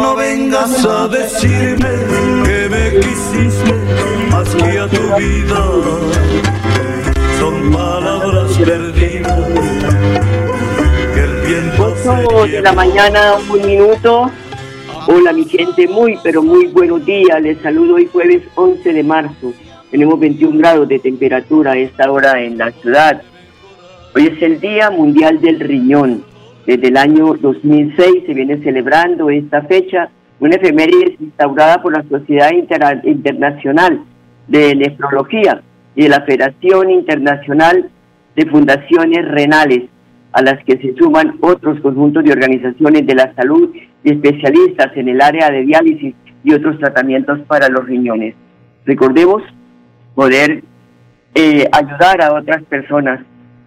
No vengas a decirme que me quisiste más que a tu vida. Son palabras perdidas que el viento se 8 de la mañana, un minuto. Hola mi gente, muy pero muy buenos días. Les saludo hoy jueves 11 de marzo. Tenemos 21 grados de temperatura a esta hora en la ciudad. Hoy es el Día Mundial del Riñón. Desde el año 2006 se viene celebrando esta fecha, una efeméride instaurada por la Sociedad Inter- Internacional de Nefrología y de la Federación Internacional de Fundaciones Renales, a las que se suman otros conjuntos de organizaciones de la salud y especialistas en el área de diálisis y otros tratamientos para los riñones. Recordemos poder eh, ayudar a otras personas,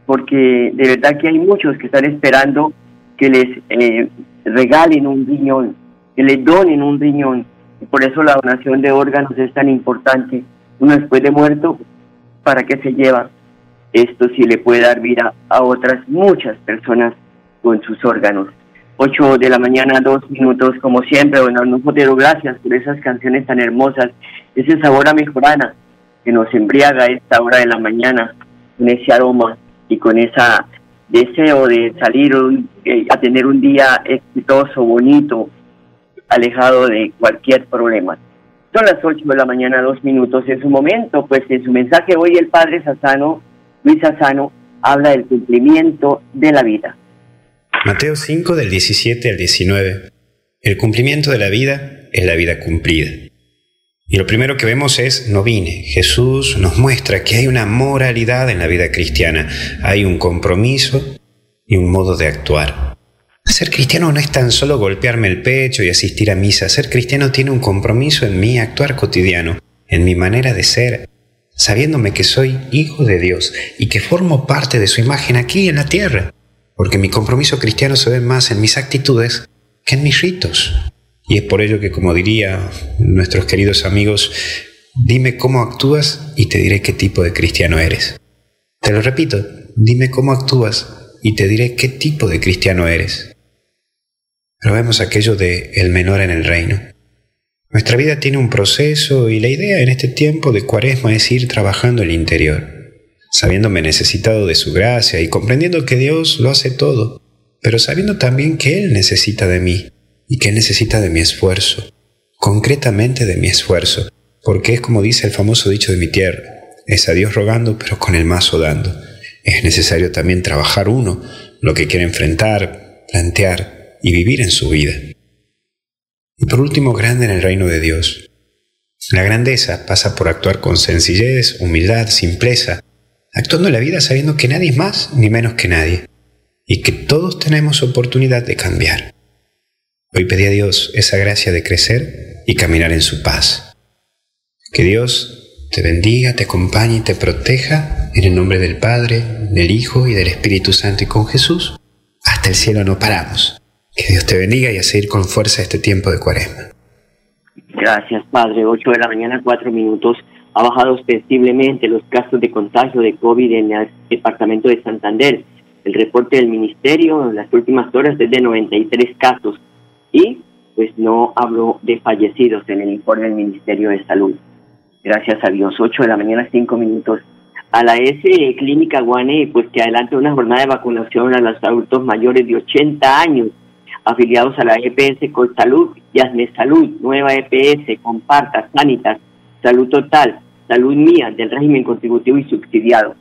porque de verdad que hay muchos que están esperando que les eh, regalen un riñón, que les donen un riñón. Y por eso la donación de órganos es tan importante. Uno después de muerto, ¿para qué se lleva? Esto sí le puede dar vida a otras muchas personas con sus órganos. 8 de la mañana, dos minutos, como siempre, don Arnulfo Otero, gracias por esas canciones tan hermosas, ese sabor a mejorana que nos embriaga a esta hora de la mañana, con ese aroma y con esa deseo de salir un- eh, a tener un día exitoso, bonito, alejado de cualquier problema. Son las 8 de la mañana, dos minutos. En su momento, pues en su mensaje hoy el padre Sassano, Luis Sassano, habla del cumplimiento de la vida. Mateo 5 del 17 al 19. El cumplimiento de la vida es la vida cumplida. Y lo primero que vemos es no vine. Jesús nos muestra que hay una moralidad en la vida cristiana, hay un compromiso y un modo de actuar. Ser cristiano no es tan solo golpearme el pecho y asistir a misa, ser cristiano tiene un compromiso en mi actuar cotidiano, en mi manera de ser, sabiéndome que soy hijo de Dios y que formo parte de su imagen aquí en la tierra porque mi compromiso cristiano se ve más en mis actitudes que en mis ritos. Y es por ello que, como diría nuestros queridos amigos, dime cómo actúas y te diré qué tipo de cristiano eres. Te lo repito, dime cómo actúas y te diré qué tipo de cristiano eres. Pero vemos aquello de el menor en el reino. Nuestra vida tiene un proceso y la idea en este tiempo de cuaresma es ir trabajando el interior sabiéndome necesitado de su gracia y comprendiendo que Dios lo hace todo, pero sabiendo también que Él necesita de mí y que Él necesita de mi esfuerzo, concretamente de mi esfuerzo, porque es como dice el famoso dicho de mi tierra, es a Dios rogando pero con el mazo dando. Es necesario también trabajar uno lo que quiere enfrentar, plantear y vivir en su vida. Y por último, grande en el reino de Dios. La grandeza pasa por actuar con sencillez, humildad, simpleza, actuando en la vida sabiendo que nadie es más ni menos que nadie, y que todos tenemos oportunidad de cambiar. Hoy pedí a Dios esa gracia de crecer y caminar en su paz. Que Dios te bendiga, te acompañe y te proteja en el nombre del Padre, del Hijo y del Espíritu Santo y con Jesús. Hasta el cielo no paramos. Que Dios te bendiga y a seguir con fuerza este tiempo de cuaresma. Gracias, Padre. 8 de la mañana, 4 minutos. Ha bajado ostensiblemente los casos de contagio de COVID en el departamento de Santander. El reporte del ministerio en las últimas horas es de 93 casos y pues no habló de fallecidos en el informe del Ministerio de Salud. Gracias a Dios, 8 de la mañana, 5 minutos. A la S Clínica Guane, pues que adelante una jornada de vacunación a los adultos mayores de 80 años afiliados a la EPS con Salud y Salud, Nueva EPS, Comparta, Sanitas, Salud Total, Salud Mía, del régimen contributivo y subsidiado.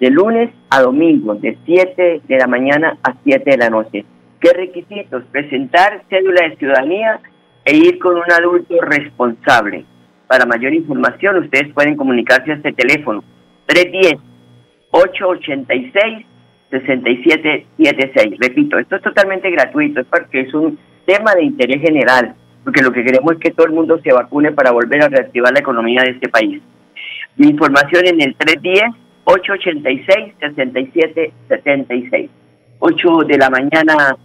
De lunes a domingo, de 7 de la mañana a 7 de la noche. ¿Qué requisitos? Presentar cédula de ciudadanía e ir con un adulto responsable. Para mayor información, ustedes pueden comunicarse a este teléfono 310 886 6776. Repito, esto es totalmente gratuito, es porque es un tema de interés general, porque lo que queremos es que todo el mundo se vacune para volver a reactivar la economía de este país. Mi información en el 310-886-6776. 8 de la mañana,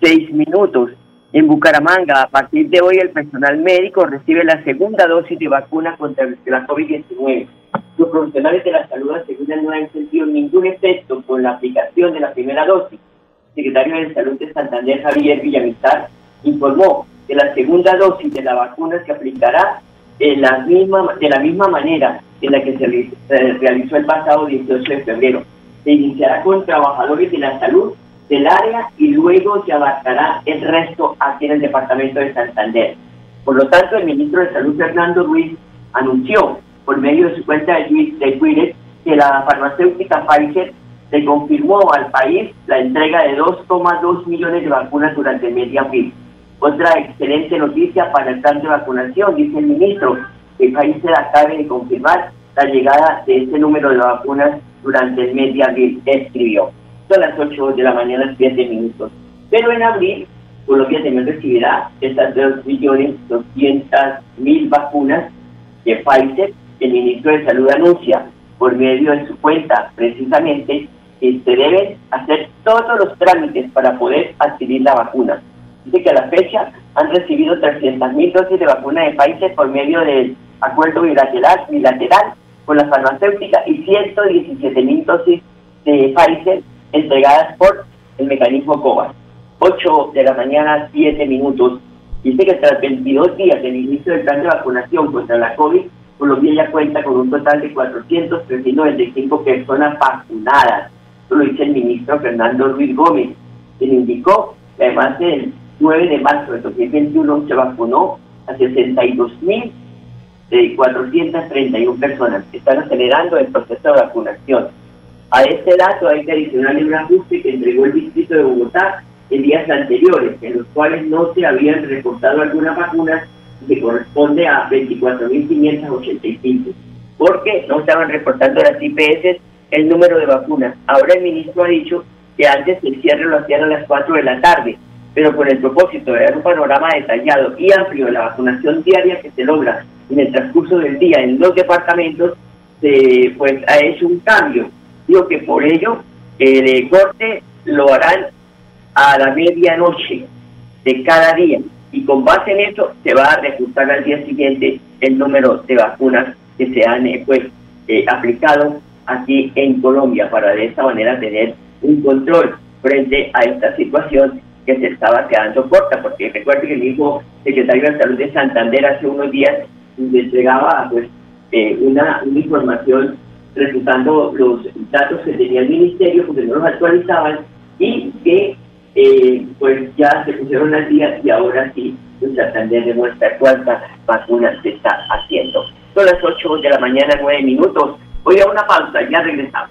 6 minutos. En Bucaramanga, a partir de hoy, el personal médico recibe la segunda dosis de vacuna contra la COVID-19 los profesionales de la salud aseguran no han sentido ningún efecto con la aplicación de la primera dosis. El secretario de Salud de Santander, Javier Villamizar, informó que la segunda dosis de la vacuna se aplicará en la misma, de la misma manera en la que se realizó el pasado 18 de febrero. Se iniciará con trabajadores de la salud del área y luego se abarcará el resto en el departamento de Santander. Por lo tanto, el ministro de Salud, Fernando Ruiz, anunció por medio de su cuenta de Twitter que la farmacéutica Pfizer le confirmó al país la entrega de 2,2 millones de vacunas durante el abril. Otra excelente noticia para el plan de vacunación, dice el ministro, que Pfizer acaba de confirmar la llegada de este número de vacunas durante el mes de abril, escribió. Son las 8 de la mañana, 7 minutos. Pero en abril, Colombia también recibirá estas 2.200.000 vacunas de Pfizer el ministro de Salud anuncia por medio de su cuenta precisamente que se deben hacer todos los trámites para poder adquirir la vacuna. Dice que a la fecha han recibido 300.000 dosis de vacuna de Pfizer por medio del acuerdo bilateral, bilateral con la farmacéutica y 117.000 dosis de Pfizer entregadas por el mecanismo COVAX. 8 de la mañana, 7 minutos. Dice que tras 22 días del inicio del plan de vacunación contra la COVID, Colombia ya cuenta con un total de 495 personas vacunadas. Lo dice el ministro Fernando Ruiz Gómez, quien indicó que además del 9 de marzo de 2021 se vacunó a 62.431 personas. Están acelerando el proceso de vacunación. A este dato hay que adicionar un ajuste que entregó el distrito de Bogotá en días anteriores, en los cuales no se habían reportado algunas vacunas que corresponde a 24.585, porque no estaban reportando las IPS el número de vacunas. Ahora el ministro ha dicho que antes el cierre lo hacían a las 4 de la tarde, pero con el propósito de dar un panorama detallado y amplio de la vacunación diaria que se logra en el transcurso del día en los departamentos, se, pues ha hecho un cambio. Digo que por ello el corte lo harán a la medianoche de cada día. Y con base en eso se va a reajustar al día siguiente el número de vacunas que se han eh, pues eh, aplicado aquí en Colombia para de esta manera tener un control frente a esta situación que se estaba quedando corta, porque recuerde que el mismo secretario de Salud de Santander hace unos días le entregaba pues eh, una, una información resultando los datos que tenía el ministerio, porque no los actualizaban, y que eh, pues ya se pusieron al día y ahora sí pues Santander demuestra cuántas vacunas se está haciendo. Son las 8 de la mañana, 9 minutos. Voy a una pausa, ya regresamos.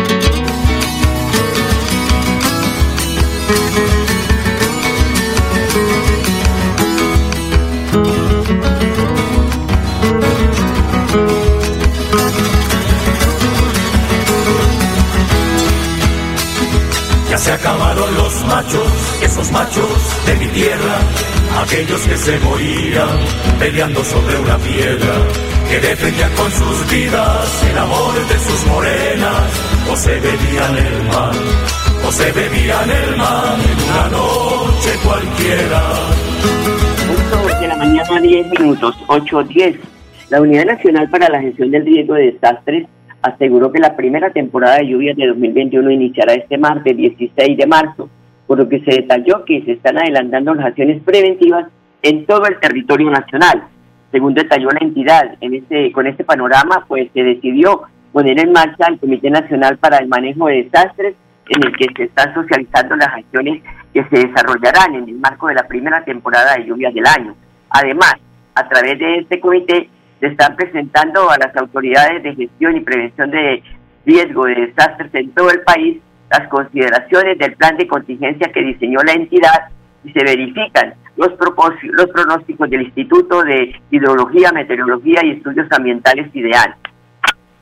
Ya se acabaron los machos, esos machos de mi tierra, aquellos que se morían peleando sobre una piedra, que defendían con sus vidas el amor de sus morenas, o se bebían el mar, o se bebían el mar en una noche cualquiera. 8 de la mañana, 10 minutos, 8.10. La Unidad Nacional para la Gestión del Riesgo de Desastres aseguró que la primera temporada de lluvias de 2021 iniciará este martes 16 de marzo, por lo que se detalló que se están adelantando las acciones preventivas en todo el territorio nacional. Según detalló la entidad, en este, con este panorama, pues se decidió poner en marcha el Comité Nacional para el Manejo de Desastres, en el que se están socializando las acciones que se desarrollarán en el marco de la primera temporada de lluvias del año. Además, a través de este comité se están presentando a las autoridades de gestión y prevención de riesgo de desastres en todo el país las consideraciones del plan de contingencia que diseñó la entidad y se verifican los, los pronósticos del Instituto de Hidrología, Meteorología y Estudios Ambientales IDEAL.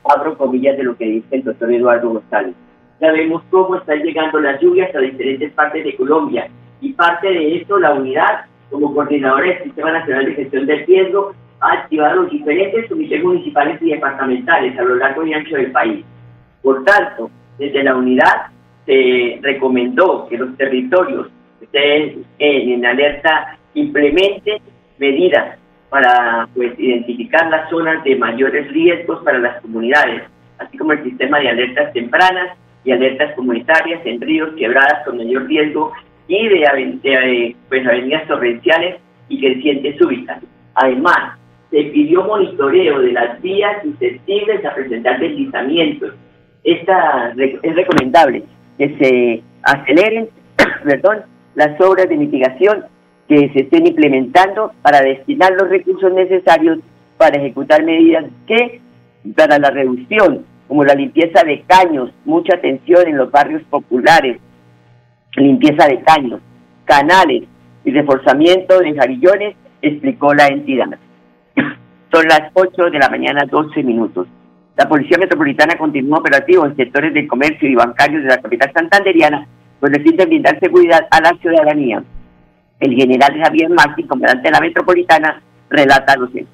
Abro comillas de lo que dice el doctor Eduardo González. Sabemos cómo están llegando las lluvias a diferentes partes de Colombia y parte de esto la unidad como coordinadora del Sistema Nacional de Gestión del Riesgo ha activado diferentes comités municipales y departamentales a lo largo y ancho del país. Por tanto, desde la unidad se recomendó que los territorios que estén en alerta implementen medidas para pues, identificar las zonas de mayores riesgos para las comunidades, así como el sistema de alertas tempranas y alertas comunitarias en ríos, quebradas con mayor riesgo y de, de pues, avenidas torrenciales y crecientes súbitas. Además, se pidió monitoreo de las vías susceptibles a presentar deslizamientos. Esta, es recomendable que se aceleren perdón, las obras de mitigación que se estén implementando para destinar los recursos necesarios para ejecutar medidas que, para la reducción, como la limpieza de caños, mucha atención en los barrios populares, limpieza de caños, canales y reforzamiento de jarillones, explicó la entidad. Son las 8 de la mañana, 12 minutos. La Policía Metropolitana continúa operativo en sectores del comercio y bancarios de la capital santanderiana con el fin de brindar seguridad a la ciudadanía. El general Javier Martín, comandante de la Metropolitana, relata los hechos.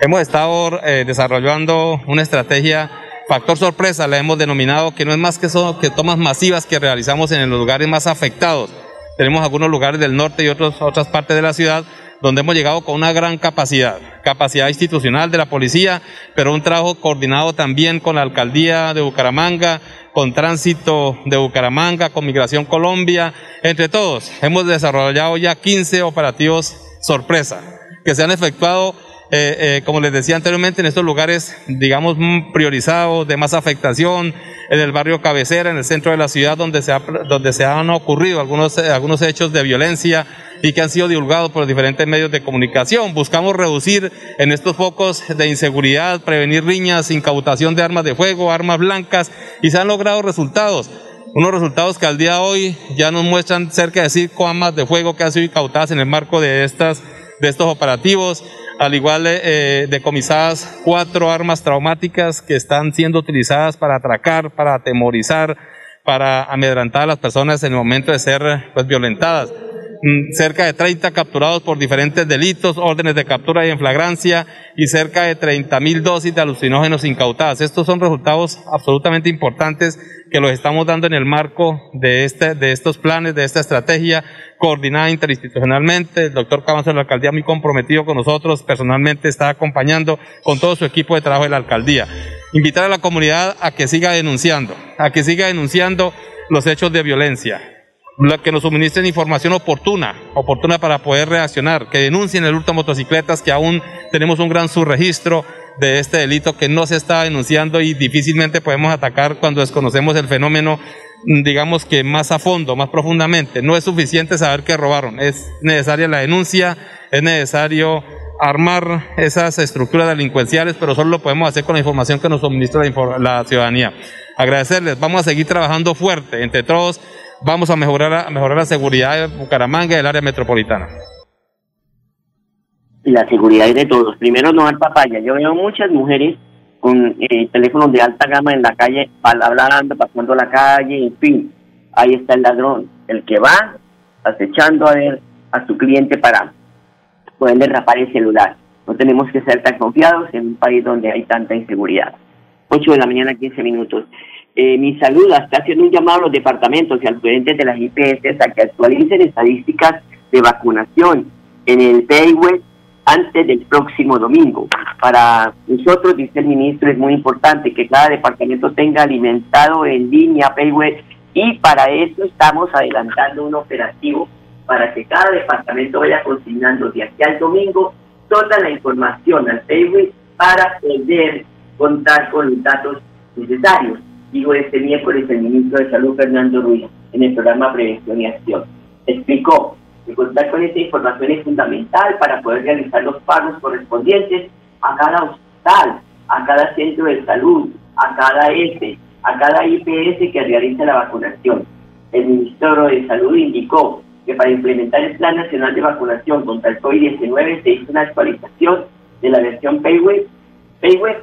Hemos estado eh, desarrollando una estrategia factor sorpresa, la hemos denominado, que no es más que, son, que tomas masivas que realizamos en los lugares más afectados. Tenemos algunos lugares del norte y otros, otras partes de la ciudad donde hemos llegado con una gran capacidad, capacidad institucional de la policía, pero un trabajo coordinado también con la alcaldía de Bucaramanga, con Tránsito de Bucaramanga, con Migración Colombia, entre todos. Hemos desarrollado ya 15 operativos sorpresa que se han efectuado eh, eh, como les decía anteriormente, en estos lugares, digamos, priorizados, de más afectación, en el barrio cabecera, en el centro de la ciudad, donde se, ha, donde se han ocurrido algunos, algunos hechos de violencia y que han sido divulgados por diferentes medios de comunicación. Buscamos reducir en estos focos de inseguridad, prevenir riñas, incautación de armas de fuego, armas blancas, y se han logrado resultados unos resultados que al día de hoy ya nos muestran cerca de cinco armas de fuego que han sido incautadas en el marco de, estas, de estos operativos al igual eh, decomisadas cuatro armas traumáticas que están siendo utilizadas para atracar, para atemorizar, para amedrantar a las personas en el momento de ser pues, violentadas. Mm, cerca de 30 capturados por diferentes delitos, órdenes de captura y en flagrancia y cerca de 30 mil dosis de alucinógenos incautadas. Estos son resultados absolutamente importantes que los estamos dando en el marco de, este, de estos planes, de esta estrategia coordinada interinstitucionalmente. El doctor Cabanzo de la alcaldía muy comprometido con nosotros, personalmente está acompañando con todo su equipo de trabajo de la alcaldía. Invitar a la comunidad a que siga denunciando, a que siga denunciando los hechos de violencia, que nos suministren información oportuna, oportuna para poder reaccionar, que denuncien el hurto de motocicletas, que aún tenemos un gran subregistro de este delito que no se está denunciando y difícilmente podemos atacar cuando desconocemos el fenómeno, digamos que más a fondo, más profundamente. No es suficiente saber que robaron, es necesaria la denuncia, es necesario armar esas estructuras delincuenciales, pero solo lo podemos hacer con la información que nos suministra la, ciudadanía. Agradecerles, vamos a seguir trabajando fuerte, entre todos vamos a mejorar, a mejorar la seguridad de Bucaramanga y del área metropolitana. La seguridad es de todos. Primero no dar papaya. Yo veo muchas mujeres con eh, teléfonos de alta gama en la calle, hablando, pasando la calle, en fin. Ahí está el ladrón, el que va acechando a ver a su cliente para pueden derrapar el celular. No tenemos que ser tan confiados en un país donde hay tanta inseguridad. 8 de la mañana, 15 minutos. Eh, mi salud está haciendo un llamado a los departamentos y a los gerentes de las IPS a que actualicen estadísticas de vacunación en el PayWeb antes del próximo domingo. Para nosotros, dice el ministro, es muy importante que cada departamento tenga alimentado en línea PayWeb y para eso estamos adelantando un operativo para que cada departamento vaya consignando de aquí al domingo toda la información al Facebook para poder contar con los datos necesarios. Digo, este miércoles el ministro de Salud, Fernando Ruiz, en el programa Prevención y Acción, explicó que contar con esta información es fundamental para poder realizar los pagos correspondientes a cada hospital, a cada centro de salud, a cada ESE, a cada IPS que realice la vacunación. El ministro de Salud indicó que para implementar el Plan Nacional de Vacunación contra el COVID-19 se hizo una actualización de la versión Payweb, Payweb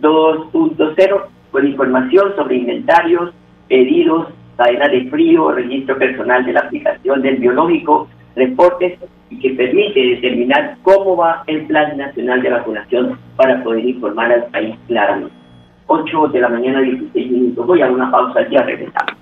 2.0 con información sobre inventarios, pedidos, cadena de frío, registro personal de la aplicación del biológico, reportes y que permite determinar cómo va el Plan Nacional de Vacunación para poder informar al país claramente. 8 de la mañana, 16 minutos. Voy a una pausa, ya regresamos.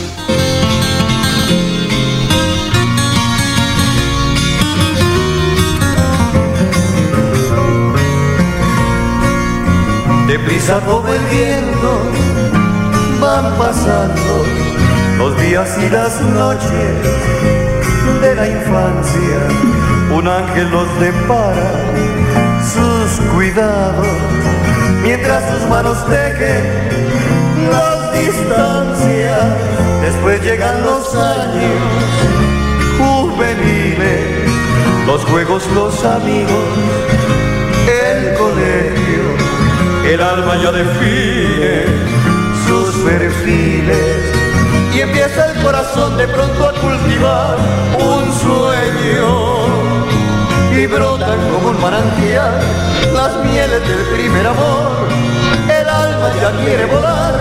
Deprisa como el viento van pasando los días y las noches de la infancia. Un ángel los depara sus cuidados mientras sus manos tejen las distancias. Después llegan los años juveniles, los juegos, los amigos, el alma ya define sus perfiles y empieza el corazón de pronto a cultivar un sueño y brotan como un manantial las mieles del primer amor. El alma ya quiere volar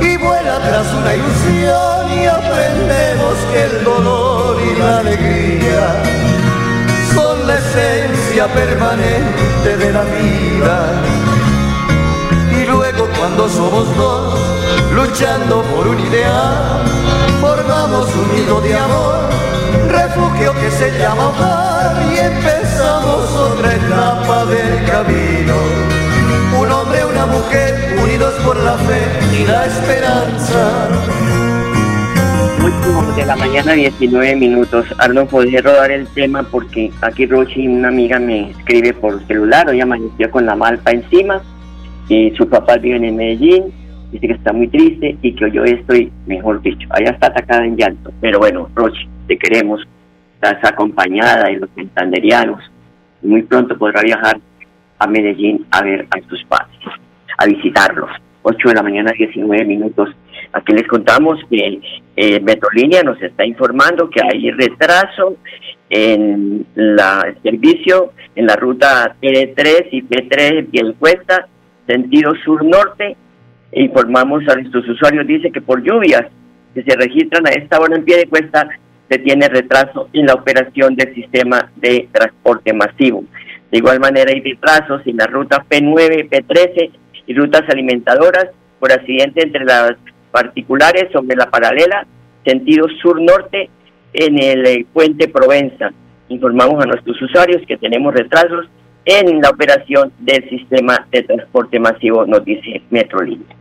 y vuela tras una ilusión y aprendemos que el dolor y la alegría son la esencia permanente de la vida. Somos dos, luchando por un ideal, formamos un nido de amor, refugio que se llama hogar y empezamos otra etapa del camino. Un hombre, una mujer, unidos por la fe y la esperanza. 8 de la mañana, 19 minutos. Arno, podés rodar el tema porque aquí Rochi, una amiga, me escribe por celular. Hoy amaneció con la malpa encima y su papá vive en Medellín. Dice que está muy triste y que yo estoy, mejor dicho, allá está atacada en llanto. Pero bueno, Rochi, te queremos. Estás acompañada de los santanderianos. Muy pronto podrá viajar a Medellín a ver a tus padres, a visitarlos. 8 de la mañana, 19 minutos. Aquí les contamos que eh, Metrolínea nos está informando que hay retraso en la, el servicio en la ruta T3 y P3 Cuesta, sentido sur-norte. Informamos a nuestros usuarios, dice que por lluvias que se registran a esta hora en pie de cuesta, se tiene retraso en la operación del sistema de transporte masivo. De igual manera hay retrasos en la ruta P9, P13 y rutas alimentadoras por accidente entre las particulares sobre la paralela, sentido sur-norte en el puente Provenza. Informamos a nuestros usuarios que tenemos retrasos en la operación del sistema de transporte masivo, nos dice Metrolínea.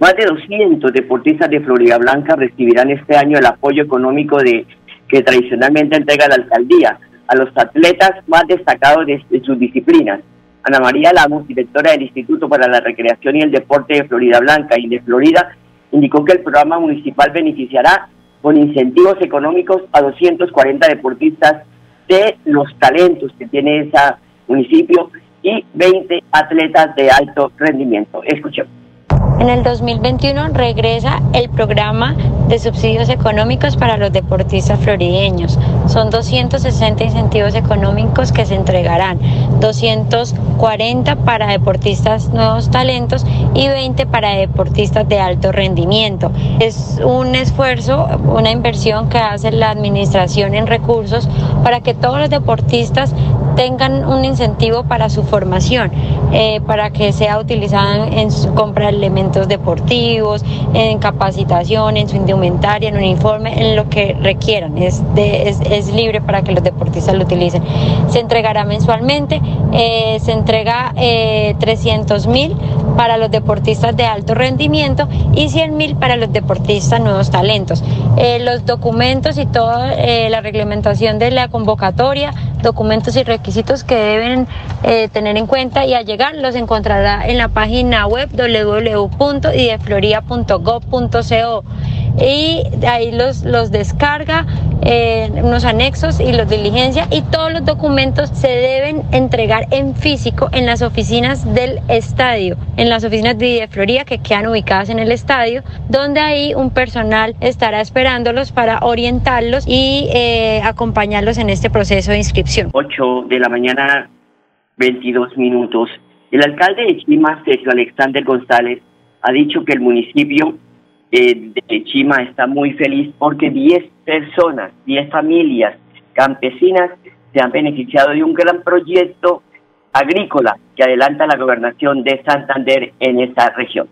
Más de 200 deportistas de Florida Blanca recibirán este año el apoyo económico de que tradicionalmente entrega la alcaldía a los atletas más destacados de, sus disciplinas. Ana María Lamos, directora del Instituto para la Recreación y el Deporte de Florida Blanca y de Florida, indicó que el programa municipal beneficiará con incentivos económicos a 240 deportistas de los talentos que tiene ese municipio y 20 atletas de alto rendimiento. Escuchemos. En el 2021 regresa el programa de subsidios económicos para los deportistas florideños. Son 260 incentivos económicos que se entregarán, 240 para deportistas nuevos talentos y 20 para deportistas de alto rendimiento. Es un esfuerzo, una inversión que hace la administración en recursos para que todos los deportistas tengan un incentivo para su formación, eh, para que sea utilizada en su compra de elementos deportivos, en capacitación, en su indumentaria, en uniforme, en lo que requieran. Es, es, libre para que los deportistas lo utilicen. Se entregará mensualmente, eh, se entrega 300 eh, mil para los deportistas de alto rendimiento y 100 mil para los deportistas nuevos talentos. los documentos y toda la reglamentación de la convocatoria, documentos y requisitos que deben eh, tener en cuenta y al llegar los encontrará en la página web www.idefloria.gov.co y ahí los, los descarga, eh, unos anexos y los diligencia y todos los documentos se deben entregar en físico en las oficinas del estadio, en las oficinas de Idefloría que quedan ubicadas en el estadio, donde ahí un personal estará esperándolos para orientarlos y eh, acompañarlos en este proceso de inscripción. 8 de la mañana, 22 minutos. El alcalde de Chima, Sergio Alexander González, ha dicho que el municipio eh, de Chima está muy feliz porque 10 personas, 10 familias campesinas se han beneficiado de un gran proyecto agrícola que adelanta la gobernación de Santander en esta región.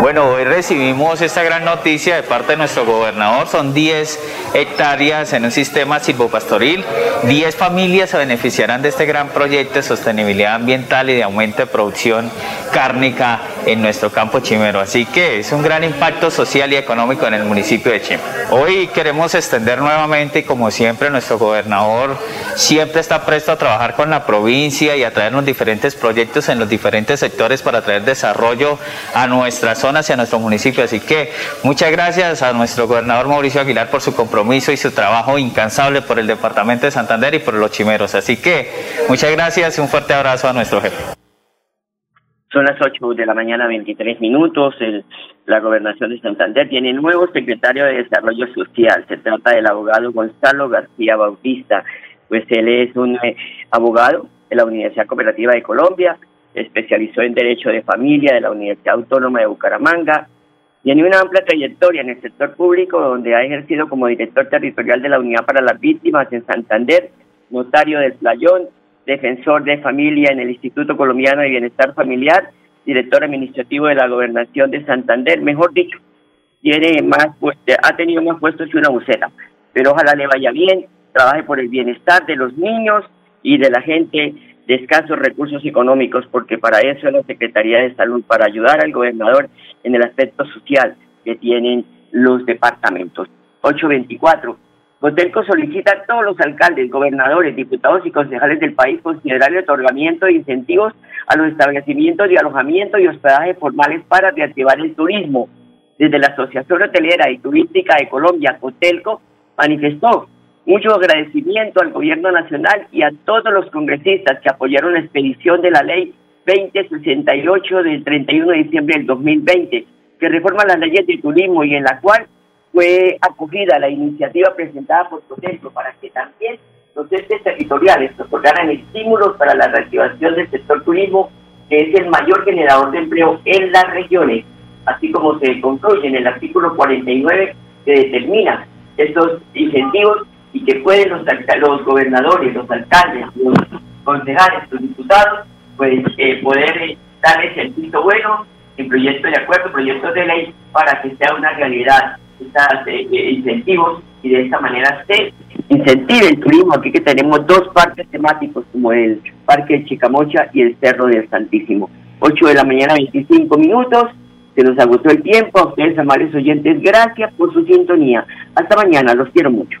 Bueno, hoy recibimos esta gran noticia de parte de nuestro gobernador. Son 10 hectáreas en un sistema silvopastoril. 10 familias se beneficiarán de este gran proyecto de sostenibilidad ambiental y de aumento de producción cárnica en nuestro campo chimero. Así que es un gran impacto social y económico en el municipio de Chima. Hoy queremos extender nuevamente y como siempre nuestro gobernador siempre está presto a trabajar con la provincia y a traernos diferentes proyectos en los diferentes sectores para traer desarrollo a nuestra zona y a nuestro municipio. Así que muchas gracias a nuestro gobernador Mauricio Aguilar por su compromiso y su trabajo incansable por el departamento de Santander y por los chimeros. Así que muchas gracias y un fuerte abrazo a nuestro jefe. Son las 8 de la mañana, 23 minutos. la gobernación de Santander tiene nuevo secretario de Desarrollo Social. Se trata del abogado Gonzalo García Bautista. Pues él es un eh, abogado de la Universidad Cooperativa de Colombia, especializó en Derecho de Familia de la Universidad Autónoma de Bucaramanga. Tiene una amplia trayectoria en el sector público, donde ha ejercido como director territorial de la Unidad para las Víctimas en Santander, notario del Playón, defensor de familia en el Instituto Colombiano de Bienestar Familiar, director administrativo de la Gobernación de Santander, mejor dicho, tiene más ha tenido más puestos que una buceta, pero ojalá le vaya bien, trabaje por el bienestar de los niños y de la gente de escasos recursos económicos, porque para eso es la Secretaría de Salud, para ayudar al gobernador en el aspecto social que tienen los departamentos. 824 Cotelco solicita a todos los alcaldes, gobernadores, diputados y concejales del país considerar el otorgamiento de incentivos a los establecimientos de alojamiento y hospedaje formales para reactivar el turismo. Desde la Asociación Hotelera y Turística de Colombia, Cotelco, manifestó mucho agradecimiento al gobierno nacional y a todos los congresistas que apoyaron la expedición de la ley 2068 del 31 de diciembre del 2020, que reforma las leyes de turismo y en la cual fue acogida la iniciativa presentada por Protecto para que también los entes territoriales otorgaran estímulos para la reactivación del sector turismo, que es el mayor generador de empleo en las regiones, así como se concluye en el artículo 49 que determina estos incentivos y que pueden los, los gobernadores, los alcaldes, los concejales, los diputados, pues eh, poder darles el visto bueno en proyectos de acuerdo, proyectos de ley, para que sea una realidad estos eh, eh, incentivos y de esta manera se incentive el turismo. Aquí que tenemos dos parques temáticos como el Parque de Chicamocha y el Cerro del Santísimo. 8 de la mañana, 25 minutos. Se nos agotó el tiempo. A ustedes, amables oyentes, gracias por su sintonía. Hasta mañana, los quiero mucho.